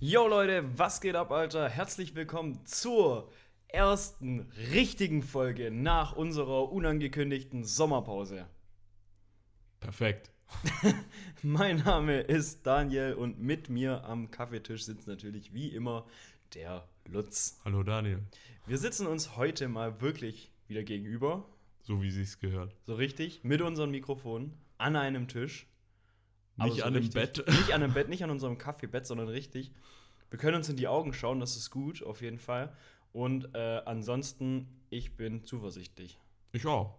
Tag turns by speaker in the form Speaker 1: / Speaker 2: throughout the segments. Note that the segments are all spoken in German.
Speaker 1: Yo Leute, was geht ab, Alter? Herzlich willkommen zur ersten richtigen Folge nach unserer unangekündigten Sommerpause.
Speaker 2: Perfekt.
Speaker 1: mein Name ist Daniel und mit mir am Kaffeetisch sitzt natürlich wie immer der Lutz.
Speaker 2: Hallo Daniel.
Speaker 1: Wir sitzen uns heute mal wirklich wieder gegenüber.
Speaker 2: So wie sich's gehört.
Speaker 1: So richtig, mit unseren Mikrofonen, an einem Tisch.
Speaker 2: Nicht
Speaker 1: so
Speaker 2: an einem Bett.
Speaker 1: Nicht an einem Bett, nicht an unserem Kaffeebett, sondern richtig. Wir können uns in die Augen schauen, das ist gut, auf jeden Fall. Und äh, ansonsten, ich bin zuversichtlich.
Speaker 2: Ich auch.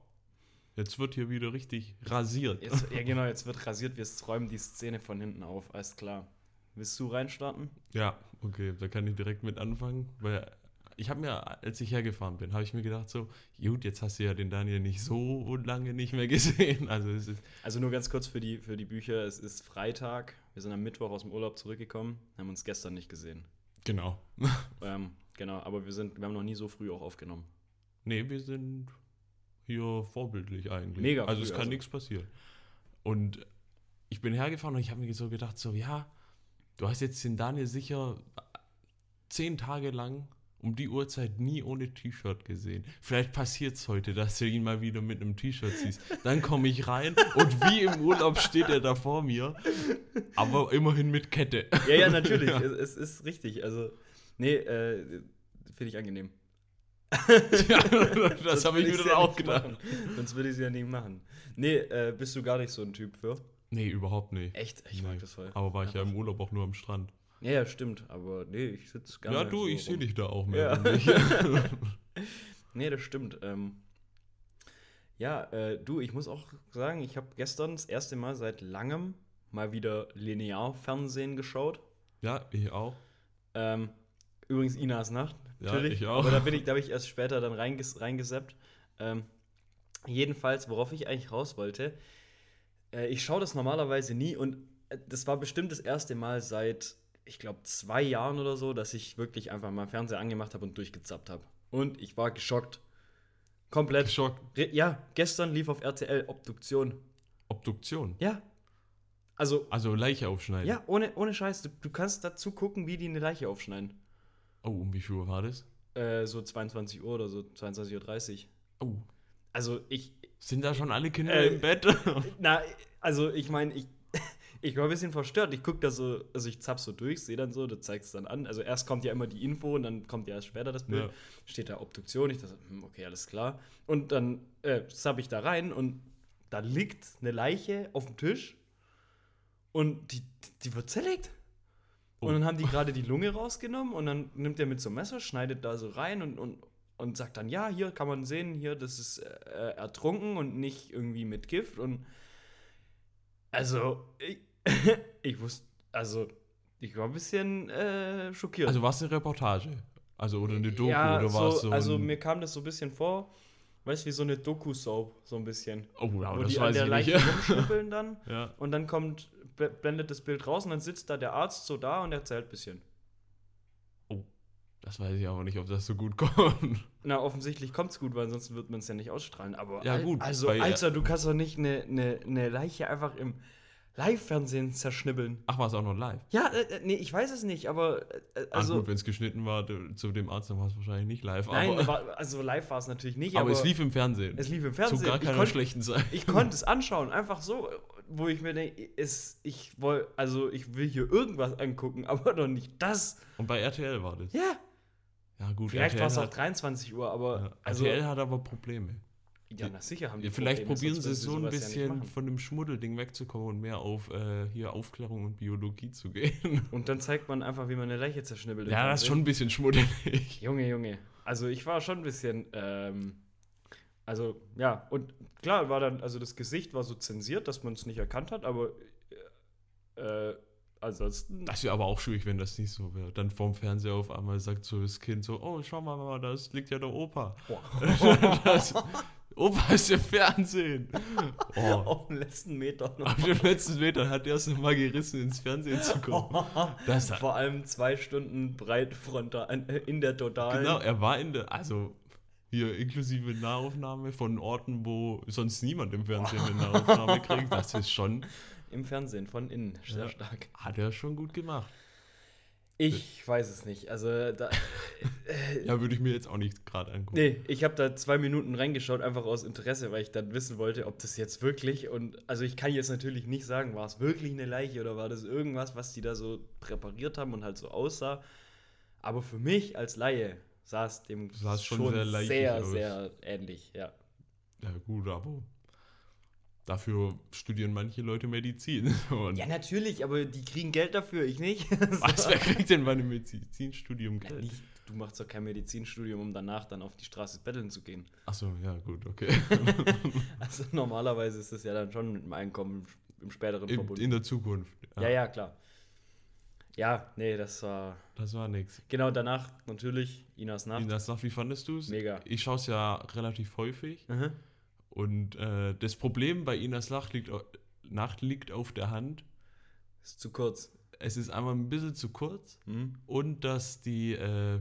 Speaker 2: Jetzt wird hier wieder richtig rasiert.
Speaker 1: Jetzt, ja, genau, jetzt wird rasiert, wir räumen die Szene von hinten auf, alles klar. Willst du reinstarten?
Speaker 2: Ja, okay, da kann ich direkt mit anfangen, weil ich habe mir, als ich hergefahren bin, habe ich mir gedacht so, gut, jetzt hast du ja den Daniel nicht so lange nicht mehr gesehen. Also es ist
Speaker 1: Also nur ganz kurz für die, für die Bücher, es ist Freitag, wir sind am Mittwoch aus dem Urlaub zurückgekommen, haben uns gestern nicht gesehen.
Speaker 2: genau.
Speaker 1: Ähm, genau, aber wir sind, wir haben noch nie so früh auch aufgenommen.
Speaker 2: Nee, wir sind hier vorbildlich eigentlich.
Speaker 1: Mega
Speaker 2: Also
Speaker 1: früh,
Speaker 2: es kann
Speaker 1: also.
Speaker 2: nichts passieren. Und ich bin hergefahren und ich habe mir so gedacht, so, ja, du hast jetzt den Daniel sicher zehn Tage lang um die Uhrzeit nie ohne T-Shirt gesehen. Vielleicht passiert es heute, dass du ihn mal wieder mit einem T-Shirt siehst. Dann komme ich rein und wie im Urlaub steht er da vor mir, aber immerhin mit Kette.
Speaker 1: Ja, ja, natürlich,
Speaker 2: Ja.
Speaker 1: Es, es ist richtig. Also, nee, äh, finde ich angenehm.
Speaker 2: Ja, das habe ich mir dann
Speaker 1: ja
Speaker 2: auch gedacht.
Speaker 1: machen. Sonst würde ich es ja nicht machen. Nee, äh, bist du gar nicht so ein Typ für?
Speaker 2: Nee, überhaupt nicht.
Speaker 1: Echt? Ich
Speaker 2: Nee.
Speaker 1: mag das voll.
Speaker 2: Aber war ich ja
Speaker 1: Einfach-
Speaker 2: im Urlaub auch nur am Strand.
Speaker 1: Ja, ja, stimmt. Aber nee, ich sitze gerne.
Speaker 2: Ja, du,
Speaker 1: so
Speaker 2: ich sehe dich da auch mehr.
Speaker 1: Ja.
Speaker 2: nicht?
Speaker 1: Nee, das stimmt. Ähm, ja, äh, du, ich muss auch sagen, ich habe gestern das erste Mal seit langem mal wieder Linearfernsehen geschaut.
Speaker 2: ja, ich auch.
Speaker 1: Ähm, übrigens Inas Nacht,
Speaker 2: Ja,
Speaker 1: natürlich.
Speaker 2: ich auch.
Speaker 1: Aber da bin ich, da habe ich erst später dann reinges reingeseppt. Ähm, jedenfalls, worauf ich eigentlich raus wollte, äh, ich schaue das normalerweise nie und äh, das war bestimmt das erste Mal seit, ich glaube, zwei Jahren oder so, dass ich wirklich einfach mal Fernseher angemacht habe und durchgezappt habe. Und ich war geschockt. Komplett.
Speaker 2: Geschockt.
Speaker 1: Ja, gestern lief auf RTL Obduktion.
Speaker 2: Obduktion.
Speaker 1: Ja. Also,
Speaker 2: Also Leiche aufschneiden.
Speaker 1: ja, ohne, ohne Scheiß. Du, du kannst dazu gucken, wie die eine Leiche aufschneiden.
Speaker 2: Oh, um wie viel Uhr war das?
Speaker 1: Äh, so 22 Uhr oder so 22.30 Uhr.
Speaker 2: Oh.
Speaker 1: Also ich,
Speaker 2: Sind da schon alle Kinder
Speaker 1: Äh,
Speaker 2: im Bett?
Speaker 1: na, also ich meine, ich, ich war ein bisschen verstört. Ich gucke da so, also ich zapp so durch, sehe dann so, du zeigst es dann an. Also erst kommt ja immer die Info und dann kommt ja erst später das Bild.
Speaker 2: Ja.
Speaker 1: Steht da Obduktion. Ich dachte, hm, okay, alles klar. Und dann äh, zapp ich da rein und da liegt eine Leiche auf dem Tisch und die, die wird zerlegt.
Speaker 2: Oh.
Speaker 1: Und dann haben die gerade die Lunge rausgenommen und dann nimmt er mit so einem Messer, schneidet da so rein und, und, und sagt dann, ja, hier kann man sehen, hier, das ist äh, ertrunken und nicht irgendwie mit Gift. Und also, ich, ich wusste, also, ich war ein bisschen äh, schockiert.
Speaker 2: Also war es eine Reportage? Also oder eine Doku
Speaker 1: ja,
Speaker 2: oder war es
Speaker 1: so,
Speaker 2: so
Speaker 1: also mir kam das so ein bisschen vor, weißt du, wie so eine Doku-Soap, so ein bisschen.
Speaker 2: Oh, ja,
Speaker 1: wo
Speaker 2: das
Speaker 1: die an
Speaker 2: weiß
Speaker 1: der
Speaker 2: ich
Speaker 1: Leiche
Speaker 2: nicht.
Speaker 1: rumschnippeln dann
Speaker 2: ja.
Speaker 1: und dann kommt, bl- blendet das Bild raus und dann sitzt da der Arzt so da und erzählt ein bisschen.
Speaker 2: Das weiß ich aber nicht, ob das so gut kommt.
Speaker 1: Na, offensichtlich kommt es gut, weil ansonsten wird man es ja nicht ausstrahlen. Aber
Speaker 2: Ja, gut,
Speaker 1: also,
Speaker 2: bei-
Speaker 1: Alter, du kannst doch nicht eine ne, ne Leiche einfach im Live-Fernsehen zerschnibbeln.
Speaker 2: Ach, war es auch noch live?
Speaker 1: Ja, äh, äh, nee, ich weiß es nicht, aber äh,
Speaker 2: Also,
Speaker 1: also.
Speaker 2: gut, wenn es geschnitten war, zu dem Arzt, dann war es wahrscheinlich nicht live.
Speaker 1: nein,
Speaker 2: aber,
Speaker 1: also live war es natürlich nicht,
Speaker 2: aber
Speaker 1: aber,
Speaker 2: es lief im Fernsehen.
Speaker 1: es lief im
Speaker 2: Zu
Speaker 1: Fernsehen.
Speaker 2: gar
Speaker 1: Ich
Speaker 2: keiner
Speaker 1: konnt-
Speaker 2: schlechten Zeit.
Speaker 1: Ich konnte es anschauen, einfach so, wo ich mir denke, ist, ich also ich will hier irgendwas angucken, aber doch nicht das.
Speaker 2: Und bei RTL war das.
Speaker 1: Ja,
Speaker 2: Ja, gut,
Speaker 1: vielleicht war es auch
Speaker 2: hat,
Speaker 1: 23 Uhr, aber
Speaker 2: ja,
Speaker 1: also,
Speaker 2: RTL hat aber Probleme.
Speaker 1: Ja, na sicher haben die
Speaker 2: Ja, vielleicht
Speaker 1: Probleme,
Speaker 2: probieren sie so ein
Speaker 1: ja
Speaker 2: bisschen
Speaker 1: machen.
Speaker 2: von dem Schmuddelding wegzukommen und mehr auf äh, hier Aufklärung und Biologie zu gehen.
Speaker 1: Und dann zeigt man einfach, wie man eine Leiche zerschnibbelt.
Speaker 2: ja, das ist schon ein bisschen schmuddelig.
Speaker 1: Junge, Junge. Also ich war schon ein bisschen, ähm, also ja, und klar war dann, also das Gesicht war so zensiert, dass man es nicht erkannt hat, aber äh, ansonsten.
Speaker 2: Das wäre aber auch schwierig, wenn das nicht so wäre. Dann vorm Fernseher auf einmal sagt so das Kind so, oh, schau mal, Mama, das liegt ja der Opa. das, Opa ist im Fernsehen. Oh.
Speaker 1: Auf den letzten Meter noch.
Speaker 2: Auf dem letzten Meter hat er es nochmal gerissen, ins Fernsehen zu kommen. Das,
Speaker 1: Vor allem zwei Stunden breit frontal äh, in der totalen.
Speaker 2: genau, er war in der, also hier inklusive Nahaufnahme von Orten, wo sonst niemand im Fernsehen eine Nahaufnahme kriegt. Das ist schon,
Speaker 1: im Fernsehen von innen. Sehr
Speaker 2: Ja.
Speaker 1: stark.
Speaker 2: Hat er schon gut gemacht.
Speaker 1: Ich weiß es nicht. Also da,
Speaker 2: Ja, würde ich mir jetzt auch nicht gerade angucken.
Speaker 1: Nee, ich habe da zwei Minuten reingeschaut, einfach aus Interesse, weil ich dann wissen wollte, ob das jetzt wirklich und also ich kann jetzt natürlich nicht sagen, war es wirklich eine Leiche oder war das irgendwas, was die da so präpariert haben und halt so aussah. Aber für mich als Laie sah es dem
Speaker 2: Sah schon
Speaker 1: schon,
Speaker 2: sehr
Speaker 1: sehr, sehr ähnlich, ja.
Speaker 2: Ja, gut, aber dafür studieren manche Leute Medizin. Und
Speaker 1: Ja, natürlich, aber die kriegen Geld dafür, ich nicht.
Speaker 2: was, wer kriegt denn bei einem Medizinstudium
Speaker 1: Ja,
Speaker 2: Geld?
Speaker 1: nicht. Du machst doch kein Medizinstudium, um danach dann auf die Straße betteln zu gehen.
Speaker 2: Achso, ja, gut, okay.
Speaker 1: Also normalerweise ist das ja dann schon mit dem Einkommen im späteren
Speaker 2: in,
Speaker 1: verbunden.
Speaker 2: in der Zukunft.
Speaker 1: Ja, ja, klar. Ja, nee, das war.
Speaker 2: Das war nix.
Speaker 1: Genau danach natürlich Inas Nacht.
Speaker 2: Ina, sag, wie fandest du es?
Speaker 1: Mega.
Speaker 2: Ich schaue es ja relativ häufig.
Speaker 1: Mhm.
Speaker 2: Und äh, das Problem bei Inas Nacht liegt, Nacht liegt auf der Hand.
Speaker 1: Ist zu kurz.
Speaker 2: Es ist einmal ein bisschen zu kurz
Speaker 1: Hm?
Speaker 2: und dass die äh,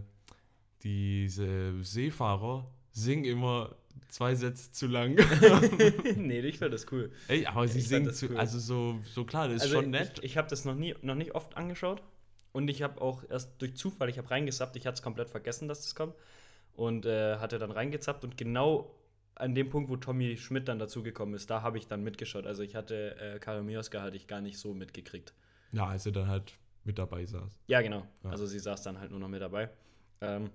Speaker 2: diese Seefahrer singen immer zwei Sätze zu lang.
Speaker 1: nee, ich fand das cool.
Speaker 2: Ey, aber sie
Speaker 1: Ich
Speaker 2: singen zu,
Speaker 1: cool.
Speaker 2: also so, so klar, das ist
Speaker 1: also
Speaker 2: schon nett.
Speaker 1: Ich, ich habe das noch nie, noch nicht oft angeschaut. Und ich habe auch erst durch Zufall, ich habe reingesappt, ich hatte es komplett vergessen, dass das kommt. Und äh, hatte dann reingezappt und genau an dem Punkt, wo Tommy Schmidt dann dazugekommen ist, da habe ich dann mitgeschaut. Also ich hatte äh, Karin Mioska hatte ich gar nicht so mitgekriegt.
Speaker 2: ja, als er dann halt mit dabei saß.
Speaker 1: Ja, genau.
Speaker 2: Ja.
Speaker 1: Also sie saß dann halt nur noch mit dabei. Ähm,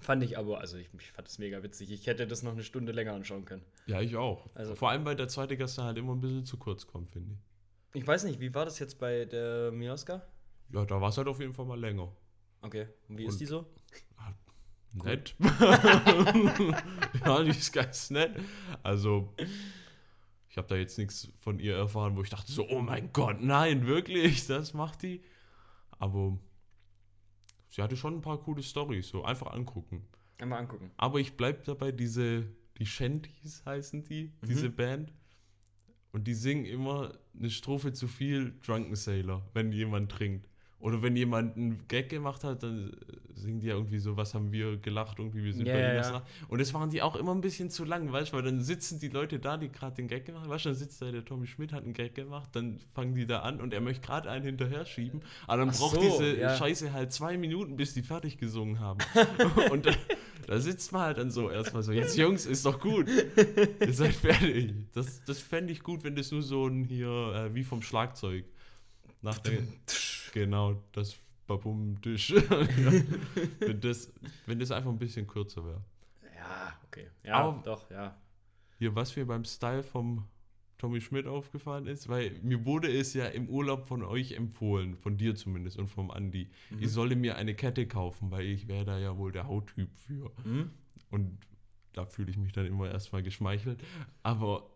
Speaker 1: fand ich aber, also ich, ich fand es mega witzig. Ich hätte das noch eine Stunde länger anschauen können.
Speaker 2: Ja, ich auch.
Speaker 1: Also-
Speaker 2: Vor allem, weil der zweite Gast dann halt immer ein bisschen zu kurz kommt, finde ich.
Speaker 1: Ich weiß nicht, wie war das jetzt bei der Mioska?
Speaker 2: Ja, da war es halt auf jeden Fall mal länger.
Speaker 1: Okay, und wie
Speaker 2: Und-
Speaker 1: ist die so?
Speaker 2: Nett. ja, die ist ganz nett. Also, ich habe da jetzt nichts von ihr erfahren, wo ich dachte so, oh mein Gott, nein, wirklich, das macht die. Aber sie hatte schon ein paar coole Storys, so einfach angucken.
Speaker 1: Einmal angucken.
Speaker 2: Aber ich bleib dabei, diese, die Shanties heißen die,
Speaker 1: Mhm.
Speaker 2: diese Band. Und die singen immer eine Strophe zu viel Drunken Sailor, wenn jemand trinkt. Oder wenn jemand einen Gag gemacht hat, dann singen die ja irgendwie so, was haben wir gelacht, irgendwie, wir sind
Speaker 1: Ja,
Speaker 2: bei
Speaker 1: ja.
Speaker 2: Und das waren die auch immer ein bisschen zu lang, weißt du, weil dann sitzen die Leute da, die gerade den Gag gemacht haben, weißt du, dann sitzt da der Tommy Schmidt, hat einen Gag gemacht, dann fangen die da an und er möchte gerade einen hinterher schieben, aber dann
Speaker 1: Ach
Speaker 2: braucht
Speaker 1: so,
Speaker 2: diese
Speaker 1: ja.
Speaker 2: Scheiße halt zwei Minuten, bis die fertig gesungen haben. und da, da sitzt man halt dann so erstmal so, jetzt Jungs, ist doch gut. Ihr seid fertig. Das, das fände ich gut, wenn das nur so ein hier, äh, wie vom Schlagzeug. Nach der, genau, das Babum-Tisch. ja. wenn, das, wenn das einfach ein bisschen kürzer wäre.
Speaker 1: Ja, okay. Ja,
Speaker 2: Aber-
Speaker 1: doch, ja.
Speaker 2: Hier, was mir beim Style vom Tommy Schmidt aufgefallen ist, weil mir wurde es ja im Urlaub von euch empfohlen, von dir zumindest und vom Andi.
Speaker 1: Mhm.
Speaker 2: Ich solle mir eine Kette kaufen, weil ich wäre da ja wohl der Hauttyp für.
Speaker 1: Hm?
Speaker 2: Und da fühle ich mich dann immer erstmal geschmeichelt. Aber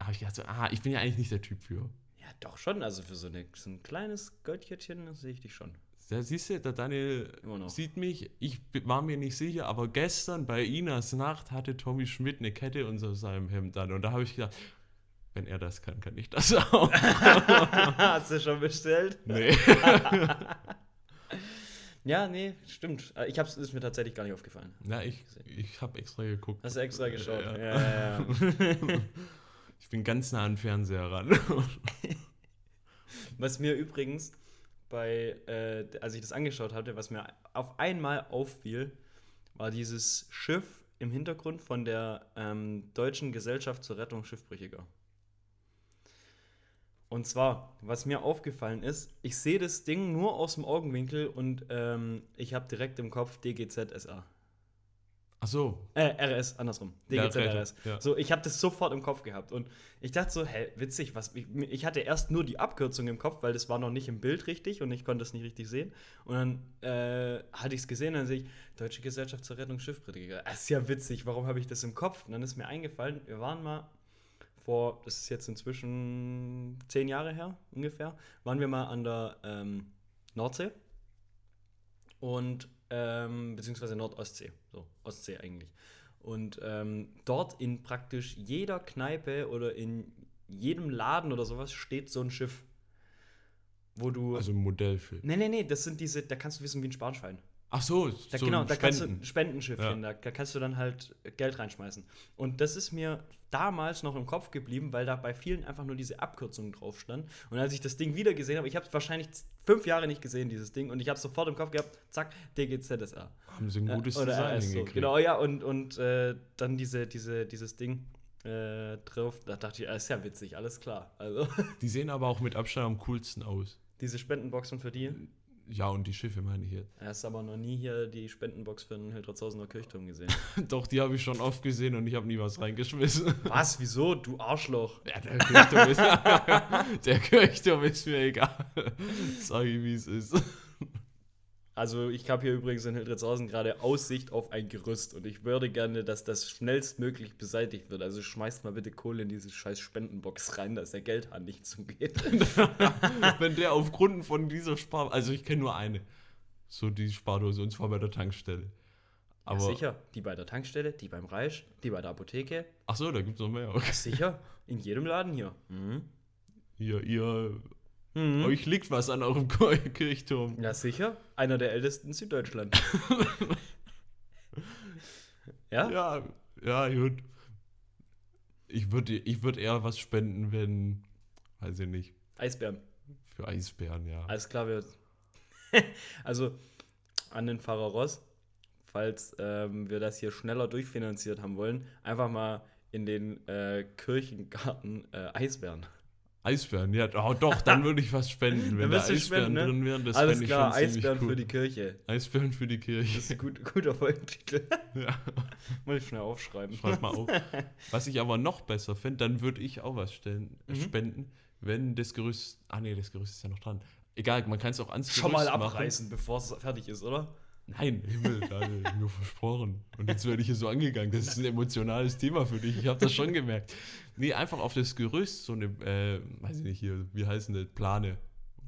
Speaker 2: habe ich gedacht, so, ah, ich bin ja eigentlich nicht der Typ für.
Speaker 1: Ja, doch schon. Also für so, eine, so ein kleines Goldkettchen sehe ich dich schon.
Speaker 2: Da siehst du, der Daniel sieht mich, ich war mir nicht sicher, aber gestern bei Inas Nacht hatte Tommy Schmidt eine Kette unter seinem Hemd an. Und da habe ich gedacht, wenn er das kann, kann ich das auch.
Speaker 1: Hast du schon bestellt?
Speaker 2: nee.
Speaker 1: Ja, nee, stimmt. Äh, Ich hab's, ist mir tatsächlich gar nicht aufgefallen.
Speaker 2: Na, ich, ich habe extra geguckt.
Speaker 1: Hast du extra geschaut?
Speaker 2: Ja.
Speaker 1: Ja, ja, ja.
Speaker 2: Bin ganz nah an den Fernseher ran.
Speaker 1: Was mir übrigens bei, äh, als ich das angeschaut hatte, was mir auf einmal auffiel, war dieses Schiff im Hintergrund von der ähm, Deutschen Gesellschaft zur Rettung Schiffbrüchiger. Und zwar, was mir aufgefallen ist, ich sehe das Ding nur aus dem Augenwinkel und ähm, ich habe direkt im Kopf DGZ-SA.
Speaker 2: Ach so.
Speaker 1: Äh, RS, andersrum.
Speaker 2: Ja,
Speaker 1: DGZ
Speaker 2: Rettung,
Speaker 1: RS.
Speaker 2: ja.
Speaker 1: So, ich habe das sofort im Kopf gehabt. Und ich dachte so, hä, witzig, was. Ich, ich hatte erst nur die Abkürzung im Kopf, weil das war noch nicht im Bild richtig und ich konnte es nicht richtig sehen. Und dann äh, hatte ich es gesehen, dann sehe ich, Deutsche Gesellschaft zur Rettung Schiffbrüchiger. Das ist ja witzig, warum habe ich das im Kopf? Und dann ist mir eingefallen, wir waren mal vor, das ist jetzt inzwischen zehn Jahre her ungefähr, waren wir mal an der ähm, Nordsee und ähm, beziehungsweise Nordostsee, so Ostsee eigentlich. Und ähm, dort in praktisch jeder Kneipe oder in jedem Laden oder sowas steht so ein Schiff, wo du.
Speaker 2: Also ein Modellschiff.
Speaker 1: nee, nee, nee, das sind diese, da kannst du wissen wie ein Sparschwein.
Speaker 2: Ach so,
Speaker 1: Da,
Speaker 2: so
Speaker 1: genau,
Speaker 2: ein
Speaker 1: da kannst du Spendenschiffchen,
Speaker 2: Ja.
Speaker 1: da, da kannst du dann halt Geld reinschmeißen. Und das ist mir damals noch im Kopf geblieben, weil da bei vielen einfach nur diese Abkürzung drauf stand. Und als ich das Ding wieder gesehen habe, ich habe es wahrscheinlich fünf Jahre nicht gesehen, dieses Ding, und ich habe sofort im Kopf gehabt, zack, DGZSA.
Speaker 2: Haben sie ein gutes
Speaker 1: Ja, oder
Speaker 2: Design
Speaker 1: RS so. Genau, ja, und, und äh, dann diese, diese, dieses Ding äh, drauf, da dachte ich, ah, ist ja witzig, alles klar. Also,
Speaker 2: Die sehen aber auch mit Abstand am coolsten aus.
Speaker 1: diese Spendenboxen für die.
Speaker 2: Ja, und die Schiffe meine ich jetzt.
Speaker 1: Er hast aber noch nie hier die Spendenbox für den Hildretzhausener Kirchturm gesehen.
Speaker 2: Doch, die habe ich schon oft gesehen und ich habe nie was reingeschmissen.
Speaker 1: Was? Wieso? Du Arschloch.
Speaker 2: Ja, der Kirchturm ist, der Kirchturm ist mir egal. Sag ich, wie es ist.
Speaker 1: Also ich habe hier übrigens in Hildretzhausen gerade Aussicht auf ein Gerüst und ich würde gerne, dass das schnellstmöglich beseitigt wird. Also schmeißt mal bitte Kohle in diese scheiß Spendenbox rein, dass der Geldhahn nicht zugeht.
Speaker 2: Wenn der aufgrund von dieser Spar... Also ich kenne nur eine. So die Spardose, und zwar bei der Tankstelle. Aber,
Speaker 1: ja, sicher, die bei der Tankstelle, die beim Reich, die bei der Apotheke.
Speaker 2: Ach so, da gibt es noch mehr. Okay.
Speaker 1: Sicher, in jedem Laden hier. Mhm.
Speaker 2: Ihr, ihr,
Speaker 1: Mhm.
Speaker 2: euch liegt was an eurem Kirchturm.
Speaker 1: Ja, sicher. Einer der ältesten in Süddeutschland. ja?
Speaker 2: Ja, ja, gut. Ich würde ich würd eher was spenden, wenn, weiß ich nicht,
Speaker 1: Eisbären.
Speaker 2: für Eisbären, ja.
Speaker 1: Alles klar, wir. also an den Pfarrer Ross, falls ähm, wir das hier schneller durchfinanziert haben wollen, einfach mal in den äh, Kirchengarten äh, Eisbären.
Speaker 2: Eisbären, ja, oh, doch, dann würde ich was spenden, wenn da Eisbären
Speaker 1: spenden, ne?
Speaker 2: drin wären. Das
Speaker 1: Alles
Speaker 2: ich
Speaker 1: klar,
Speaker 2: schon
Speaker 1: Eisbären
Speaker 2: cool.
Speaker 1: für die Kirche.
Speaker 2: Eisbären für die
Speaker 1: Das
Speaker 2: Kirche.
Speaker 1: ist ein gut, guter Folgentitel.
Speaker 2: Ja,
Speaker 1: Muss ich schnell aufschreiben.
Speaker 2: schreib mal auf. Was ich aber noch besser finde, dann würde ich auch was stellen,
Speaker 1: Mhm.
Speaker 2: spenden, wenn das Gerüst. Ah, nee, das Gerüst ist ja noch dran. Egal, man kann es auch ans
Speaker 1: Schon mal
Speaker 2: Gerüst
Speaker 1: abreißen, bevor es fertig ist, oder?
Speaker 2: Nein, Himmel, Daniel, nur versprochen. Und jetzt werde ich hier so angegangen. Das ist ein emotionales Thema für dich. Ich habe das schon gemerkt. Nee, einfach auf das Gerüst so eine, äh, weiß ich nicht hier, wie heißen das, Plane.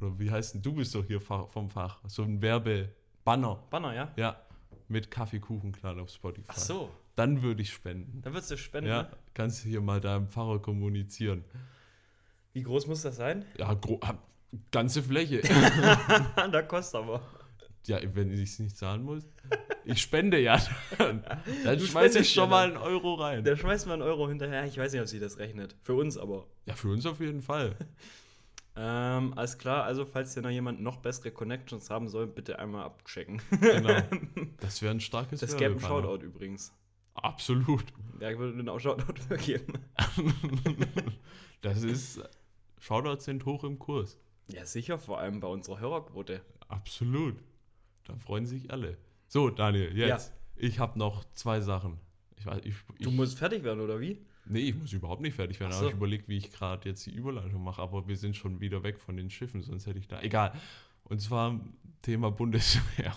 Speaker 2: Oder wie heißt denn, du bist doch hier vom Fach. So ein Werbebanner.
Speaker 1: Banner, ja?
Speaker 2: Ja, mit Kaffeekuchenclan auf Spotify.
Speaker 1: Ach so,
Speaker 2: Dann würde ich spenden.
Speaker 1: dann würdest du spenden.
Speaker 2: Ja,
Speaker 1: ne?
Speaker 2: kannst du hier mal deinem Pfarrer kommunizieren.
Speaker 1: Wie groß muss das sein?
Speaker 2: Ja, ganze Fläche.
Speaker 1: da kostet aber.
Speaker 2: Ja, wenn ich es nicht zahlen muss. Ich spende ja dann. Dann schmeiße ich schon
Speaker 1: ja
Speaker 2: mal einen Euro rein.
Speaker 1: Da schmeißt man einen Euro hinterher. Ich weiß nicht, ob sie das rechnet. Für uns aber.
Speaker 2: Ja, für uns auf jeden Fall.
Speaker 1: Ähm, alles klar, also falls hier noch jemand noch bessere Connections haben soll, bitte einmal abchecken.
Speaker 2: Genau. Das wäre ein starkes
Speaker 1: Das gäbe ein. Shoutout übrigens.
Speaker 2: Absolut.
Speaker 1: Ja, würde den auch Shoutout für geben.
Speaker 2: Das ist. Shoutouts sind hoch im Kurs.
Speaker 1: Ja, sicher, vor allem bei unserer Hörerquote.
Speaker 2: Absolut. Da freuen sich alle. So, Daniel, jetzt. Ich habe noch zwei Sachen. Ich weiß, ich, ich,
Speaker 1: Du musst fertig werden, oder wie?
Speaker 2: Nee, ich muss überhaupt nicht fertig werden.
Speaker 1: Ach
Speaker 2: Aber
Speaker 1: so.
Speaker 2: ich überlege, wie ich gerade jetzt die Überleitung mache. Aber wir sind schon wieder weg von den Schiffen, sonst hätte ich da. Egal. Und zwar Thema Bundeswehr.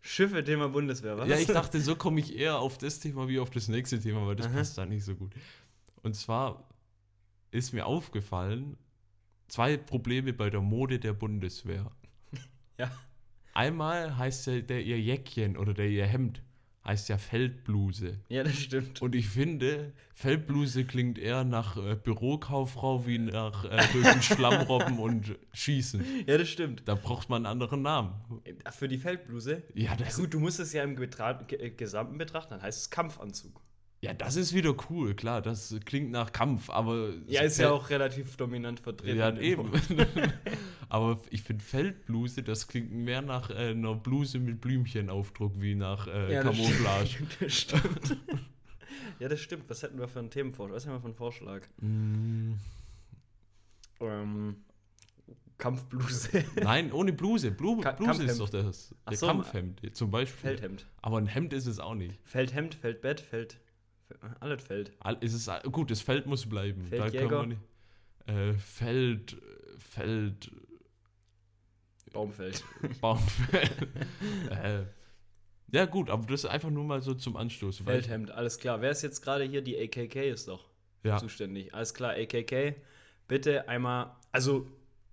Speaker 1: Schiffe, Thema Bundeswehr, was?
Speaker 2: Ja, ich dachte, so komme ich eher auf das Thema wie auf das nächste Thema, weil das
Speaker 1: Aha.
Speaker 2: passt da nicht so gut. Und zwar ist mir aufgefallen, zwei Probleme bei der Mode der Bundeswehr.
Speaker 1: Ja.
Speaker 2: Einmal heißt ja der ihr Jäckchen oder der ihr Hemd heißt ja Feldbluse.
Speaker 1: Ja, das stimmt.
Speaker 2: Und ich finde, Feldbluse klingt eher nach äh, Bürokauffrau wie nach äh, durch den Schlamm robben und schießen.
Speaker 1: Ja, das stimmt.
Speaker 2: Da braucht man einen anderen Namen.
Speaker 1: Äh, Für die Feldbluse?
Speaker 2: Ja,
Speaker 1: Ja,
Speaker 2: das,
Speaker 1: gut, du musst es ja im Betra äh, Gesamten betrachten, dann heißt es Kampfanzug.
Speaker 2: Ja, das ist wieder cool, klar, das klingt nach Kampf, aber.
Speaker 1: Ja, ist ja auch relativ dominant vertreten.
Speaker 2: Ja, eben. Aber ich finde Feldbluse, das klingt mehr nach äh, einer Bluse mit Blümchenaufdruck wie nach äh,
Speaker 1: Ja, das
Speaker 2: Camouflage.
Speaker 1: stimmt, Das stimmt. ja, das stimmt. Was hätten wir für einen Themenvorschlag? Was haben wir für einen Vorschlag?
Speaker 2: Mm,
Speaker 1: Ähm, Kampfbluse.
Speaker 2: Nein, ohne Bluse. Blu
Speaker 1: Ka-
Speaker 2: Bluse ist
Speaker 1: Kampfhemd.
Speaker 2: doch das. Der
Speaker 1: so,
Speaker 2: Kampfhemd zum Beispiel.
Speaker 1: Feldhemd.
Speaker 2: Aber ein Hemd ist es auch nicht.
Speaker 1: Feldhemd, Feldbett, Feld. Alles Feld.
Speaker 2: All- Ist es, gut, das Feld muss bleiben. Da
Speaker 1: Feldjäger.
Speaker 2: können wir nicht. Äh, Feld, Feld,
Speaker 1: Baumfeld.
Speaker 2: Baumfeld. äh, ja, gut, aber das ist einfach nur mal so zum Anstoß.
Speaker 1: Feldhemd, alles klar. Wer ist jetzt gerade hier? Die AKK ist doch
Speaker 2: Ja,
Speaker 1: zuständig. Alles klar, AKK. Bitte einmal. Also,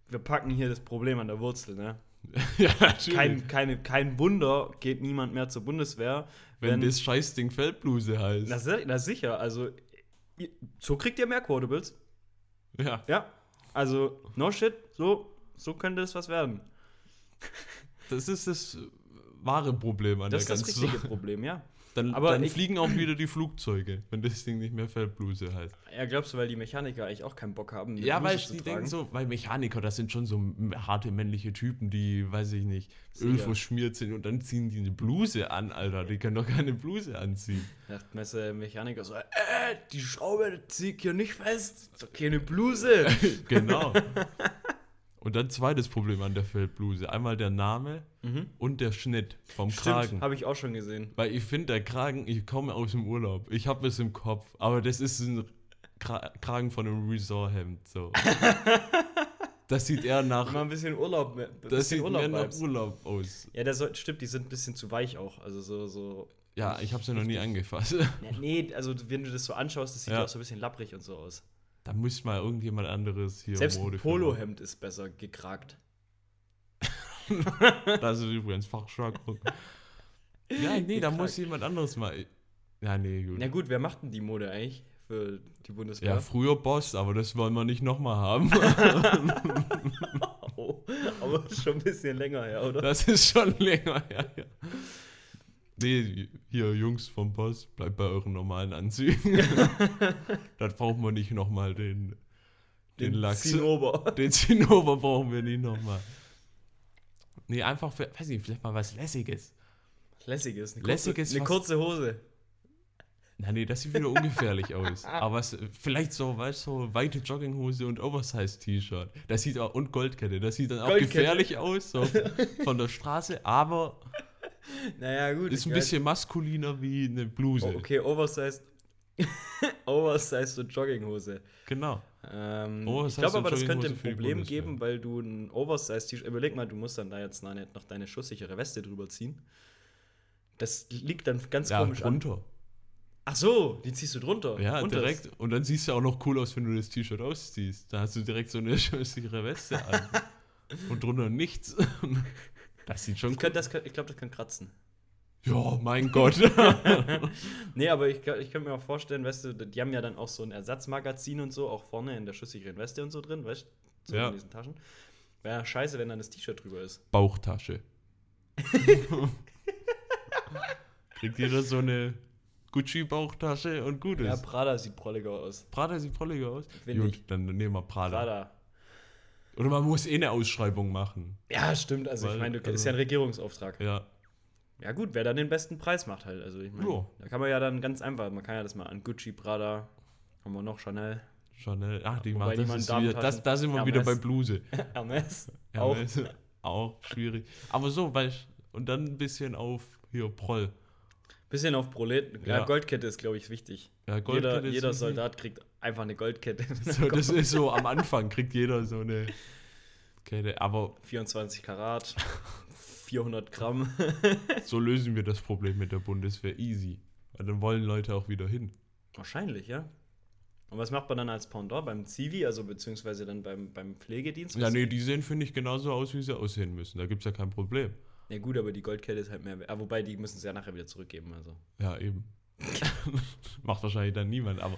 Speaker 1: wir packen hier das Problem an der Wurzel, ne?
Speaker 2: ja natürlich.
Speaker 1: Kein, keine, kein Wunder geht niemand mehr zur Bundeswehr.
Speaker 2: Wenn, das Scheißding Feldbluse heißt.
Speaker 1: Na, na sicher, also so kriegt ihr mehr Quotables.
Speaker 2: ja,
Speaker 1: Ja, also no shit, so, so könnte es was werden.
Speaker 2: das ist das, wahre Problem an
Speaker 1: Das ist
Speaker 2: der
Speaker 1: das
Speaker 2: ganzen
Speaker 1: richtige
Speaker 2: Sache.
Speaker 1: Problem, ja.
Speaker 2: Dann,
Speaker 1: Aber
Speaker 2: dann
Speaker 1: ich-
Speaker 2: fliegen auch wieder die Flugzeuge, wenn das Ding nicht mehr Feldbluse heißt.
Speaker 1: Ja, glaubst du, weil die Mechaniker eigentlich auch keinen Bock haben,
Speaker 2: Ja,
Speaker 1: Bluse
Speaker 2: weil die
Speaker 1: tragen?
Speaker 2: denken so, weil Mechaniker, das sind schon so harte männliche Typen, die, weiß ich nicht,
Speaker 1: Sicher.
Speaker 2: ölverschmiert sind und dann ziehen die eine Bluse an, Alter. Die können doch keine Bluse anziehen.
Speaker 1: Dachte der Mechaniker so, äh, die Schraube zieht hier nicht fest. Ist doch keine Bluse.
Speaker 2: genau. Und dann zweites Problem an der Feldbluse. Einmal der Name
Speaker 1: mhm.
Speaker 2: und der Schnitt vom
Speaker 1: Stimmt,
Speaker 2: Kragen.
Speaker 1: habe ich auch schon gesehen.
Speaker 2: Weil ich finde, der Kragen, ich komme aus dem Urlaub. Ich habe es im Kopf. Aber das ist ein Kra Kragen von einem Resort-Hemd. So. das sieht eher nach.
Speaker 1: Mal ein bisschen Urlaub. Ein
Speaker 2: Das
Speaker 1: bisschen
Speaker 2: sieht mehr nach. Urlaub aus.
Speaker 1: Ja, der soll, stimmt, die sind ein bisschen zu weich auch. Also so, so.
Speaker 2: Ja, ich habe ja noch nie angefasst.
Speaker 1: Ja, nee, also wenn du das so anschaust, das sieht
Speaker 2: ja
Speaker 1: auch so ein bisschen lapprig und so aus.
Speaker 2: Da muss mal irgendjemand anderes hier
Speaker 1: Selbst ein
Speaker 2: Mode für
Speaker 1: Polohemd ist besser gekragt.
Speaker 2: Das ist übrigens Fachjargon. ja, nee, da muss jemand anderes mal. Ja, nee, gut.
Speaker 1: Na gut, wer macht denn die Mode eigentlich für die Bundeswehr?
Speaker 2: Ja, früher Boss, aber das wollen wir nicht nochmal haben.
Speaker 1: oh, aber schon ein bisschen länger her, oder?
Speaker 2: Das ist schon länger her. Ja. Nee, hier, Jungs vom Boss, bleibt bei euren normalen Anzügen. das braucht man nicht nochmal, den, den, Lachs.
Speaker 1: Zinnober.
Speaker 2: Den Zinnober brauchen wir nicht nochmal. Nee, einfach, für, weiß nicht, vielleicht mal was Lässiges.
Speaker 1: Lässiges. Eine
Speaker 2: Lässiges,
Speaker 1: Kurze, eine
Speaker 2: was-
Speaker 1: kurze Hose.
Speaker 2: Na nee, das sieht wieder ungefährlich aus. Aber es, vielleicht so, weißt du, so weite Jogginghose und Oversize-T-Shirt. Das sieht auch, und Goldkette, das sieht dann auch
Speaker 1: Goldkette.
Speaker 2: gefährlich aus, so von der Straße, aber
Speaker 1: Naja, gut.
Speaker 2: ist ein
Speaker 1: ich weiß-
Speaker 2: bisschen maskuliner wie eine Bluse.
Speaker 1: Oh, okay, Oversized. Oversized und Jogginghose.
Speaker 2: Genau.
Speaker 1: Ähm, ich
Speaker 2: Oversized
Speaker 1: glaube
Speaker 2: und
Speaker 1: aber, das könnte ein Problem geben, weil du ein Oversized-T-Shirt. Überleg mal, du musst dann da jetzt noch, deine schusssichere Weste drüber ziehen. Das liegt dann ganz
Speaker 2: Ja,
Speaker 1: komisch an.
Speaker 2: drunter.
Speaker 1: Ach so, die ziehst du drunter.
Speaker 2: Ja,
Speaker 1: Unters.
Speaker 2: direkt. Und dann siehst du auch noch cool aus, wenn du das T-Shirt ausziehst. Da hast du direkt so eine sichere Weste an. Und drunter nichts. Das sieht schon
Speaker 1: Ich, das, könnt- ich glaube, das kann kratzen.
Speaker 2: Ja, mein Gott.
Speaker 1: Nee, aber ich, ich könnte mir auch vorstellen, weißt du, die haben ja dann auch so ein Ersatzmagazin und so, auch vorne in der schusssicheren Weste und so drin, weißt du, so
Speaker 2: Ja.
Speaker 1: in diesen Taschen. Wäre scheiße, wenn dann das T-Shirt drüber ist.
Speaker 2: Bauchtasche. Kriegt jeder so eine Gucci-Bauchtasche und gut
Speaker 1: Ja,
Speaker 2: ist.
Speaker 1: Prada sieht prolliger aus.
Speaker 2: Prada sieht prolliger aus.
Speaker 1: Find
Speaker 2: Gut,
Speaker 1: ich.
Speaker 2: dann nehmen wir Prada.
Speaker 1: Prada.
Speaker 2: Oder man muss eh eine Ausschreibung machen.
Speaker 1: Ja, stimmt. Also,
Speaker 2: Weil,
Speaker 1: ich meine, du
Speaker 2: also-
Speaker 1: ist ja ein Regierungsauftrag.
Speaker 2: Ja.
Speaker 1: Ja, gut, wer dann den besten Preis macht halt. Also, ich meine,
Speaker 2: Ja.
Speaker 1: da kann man ja dann ganz einfach, man kann ja das mal an Gucci, Prada, haben wir noch Chanel,
Speaker 2: Chanel. Ach, die
Speaker 1: Wobei
Speaker 2: machen das. wieder, das da sind wir
Speaker 1: Hermes.
Speaker 2: wieder bei Bluse.
Speaker 1: Hermes.
Speaker 2: Ja,
Speaker 1: auch.
Speaker 2: auch schwierig. Aber so, weißt und dann ein bisschen auf hier Proll.
Speaker 1: Bisschen auf Proleten. Ja,
Speaker 2: Ja.
Speaker 1: Goldkette ist, glaube ich, wichtig.
Speaker 2: Ja,
Speaker 1: jeder jeder. Soldat kriegt einfach eine Goldkette.
Speaker 2: So, das ist so, am Anfang kriegt jeder so eine Kette. Aber
Speaker 1: 24 Karat, 400 Gramm.
Speaker 2: so lösen wir das Problem mit der Bundeswehr easy. Weil dann wollen Leute auch wieder hin.
Speaker 1: Wahrscheinlich, ja. Und was macht man dann als Pendant beim Zivi, also beziehungsweise dann beim, beim Pflegedienst?
Speaker 2: Ja, nee, die sehen, finde ich, genauso aus, wie sie aussehen müssen. Da gibt es ja kein Problem.
Speaker 1: Ja, gut, aber die Goldkette ist halt mehr. wert. Ah, wobei, die müssen es ja nachher wieder zurückgeben, also.
Speaker 2: Ja, eben. Macht wahrscheinlich dann niemand, aber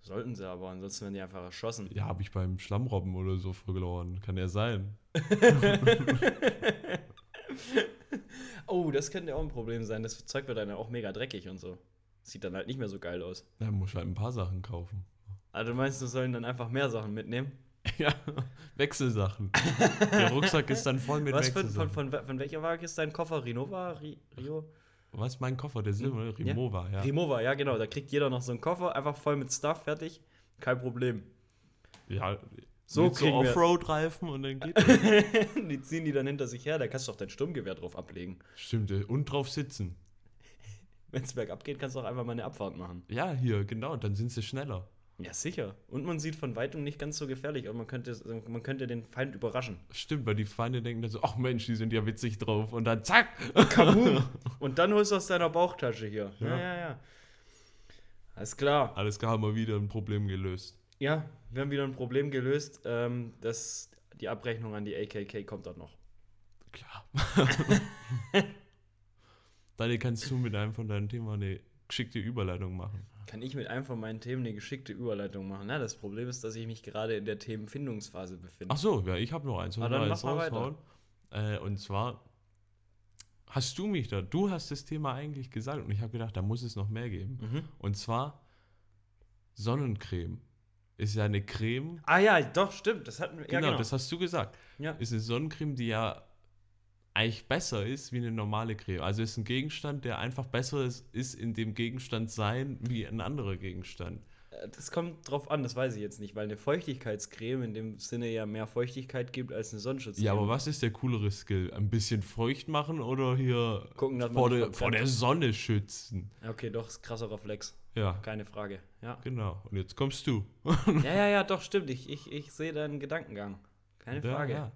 Speaker 1: Sollten sie aber, ansonsten werden die einfach erschossen.
Speaker 2: ja, habe ich beim Schlammrobben oder so verloren. Kann ja sein.
Speaker 1: Oh, das könnte auch ein Problem sein. Das Zeug wird dann ja auch mega dreckig und so. Sieht dann halt nicht mehr so geil aus.
Speaker 2: Da muss halt ein paar Sachen kaufen.
Speaker 1: Also du meinst, du sollen dann einfach mehr Sachen mitnehmen?
Speaker 2: Ja, Wechselsachen. Der Rucksack ist dann voll mit
Speaker 1: Was von,
Speaker 2: Wechselsachen.
Speaker 1: von, von, von welcher Marke ist dein Koffer? Rinova? Ri, Rio?
Speaker 2: Was, mein Koffer, der Silber, Rimowa, ja.
Speaker 1: Rimova, ja genau. Da kriegt jeder noch so einen Koffer, einfach voll mit Stuff, fertig. Kein Problem.
Speaker 2: Ja,
Speaker 1: So
Speaker 2: mit so Offroad-Reifen und dann geht
Speaker 1: die ziehen die dann hinter sich her, da kannst du auch dein Sturmgewehr drauf ablegen.
Speaker 2: Stimmt, äh, und drauf sitzen.
Speaker 1: Wenn es bergab geht, kannst du auch einfach mal eine Abfahrt machen.
Speaker 2: Ja, hier, genau, dann sind sie schneller.
Speaker 1: Ja, sicher. Und man sieht von weitem nicht ganz so gefährlich und man könnte, man könnte den Feind überraschen.
Speaker 2: Stimmt, weil die Feinde denken dann so, ach Mensch, die sind ja witzig drauf. Und dann zack.
Speaker 1: Kaboom! und dann holst du aus deiner Bauchtasche hier. Ja,
Speaker 2: Ja.
Speaker 1: ja, ja. Alles klar.
Speaker 2: Alles klar, haben wir wieder ein Problem gelöst.
Speaker 1: Ja, wir haben wieder ein Problem gelöst. Ähm, das, die Abrechnung an die AKK kommt dann noch.
Speaker 2: Klar. Daniel, kannst du mit einem von deinen Themen eine geschickte Überleitung machen?
Speaker 1: Kann ich mit einem von meinen Themen eine geschickte Überleitung machen? Na, das Problem ist, dass ich mich gerade in der Themenfindungsphase befinde.
Speaker 2: Ach so, ja, ich habe noch eins.
Speaker 1: Ah, dann mach mal weiter.
Speaker 2: Äh, und zwar hast du mich da, du hast das Thema eigentlich gesagt und ich habe gedacht, da muss es noch mehr geben.
Speaker 1: Mhm.
Speaker 2: Und zwar Sonnencreme. Ist ja eine Creme.
Speaker 1: Ah ja, doch, stimmt. Das hatten wir.
Speaker 2: Genau,
Speaker 1: ja, genau.
Speaker 2: das hast du gesagt.
Speaker 1: ja.
Speaker 2: Ist eine Sonnencreme, die ja eigentlich besser ist wie eine normale Creme. Also ist ein Gegenstand, der einfach besser ist, ist in dem Gegenstand sein wie ein anderer Gegenstand.
Speaker 1: Das kommt drauf an, das weiß ich jetzt nicht, weil eine Feuchtigkeitscreme in dem Sinne ja mehr Feuchtigkeit gibt als eine Sonnenschutzcreme.
Speaker 2: Ja, aber was ist der coolere Skill? Ein bisschen feucht machen oder hier
Speaker 1: Gucken,
Speaker 2: vor, der, vor der Sonne schützen?
Speaker 1: Ja, Okay, doch, ist krasser Reflex.
Speaker 2: Ja,
Speaker 1: Keine Frage. Ja.
Speaker 2: genau. Und jetzt kommst du.
Speaker 1: ja, ja, ja, doch, stimmt. Ich, ich, ich sehe deinen Gedankengang. Keine
Speaker 2: Ja,
Speaker 1: Frage.
Speaker 2: ja.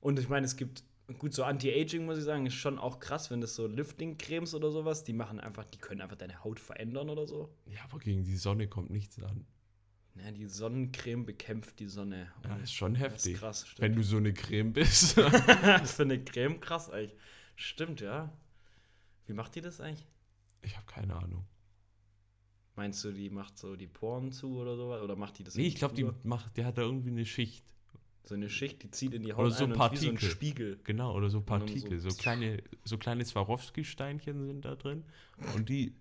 Speaker 1: Und ich meine, es gibt, gut, so Anti-Aging, muss ich sagen, ist schon auch krass, wenn das so Lifting-Cremes oder sowas, die machen einfach, die können einfach deine Haut verändern oder so.
Speaker 2: Ja, aber gegen die Sonne kommt nichts an.
Speaker 1: Ja, die Sonnencreme bekämpft die Sonne.
Speaker 2: Ja, ist schon heftig.
Speaker 1: ist krass,
Speaker 2: Wenn du so eine Creme bist.
Speaker 1: das für eine Creme krass eigentlich. Stimmt, ja. Wie macht die das eigentlich?
Speaker 2: ich habe keine Ahnung.
Speaker 1: Meinst du, die macht so die Poren zu oder sowas? Oder macht die das
Speaker 2: Nee, ich glaube, die macht, der hat da irgendwie eine Schicht.
Speaker 1: So eine Schicht, die zieht in die Haut
Speaker 2: Oder so
Speaker 1: ein ist wie so ein
Speaker 2: Partikel.
Speaker 1: Spiegel.
Speaker 2: Genau, oder so
Speaker 1: dann so-
Speaker 2: Partikel. So, kleine, so kleine Swarovski-Steinchen sind da drin. Und die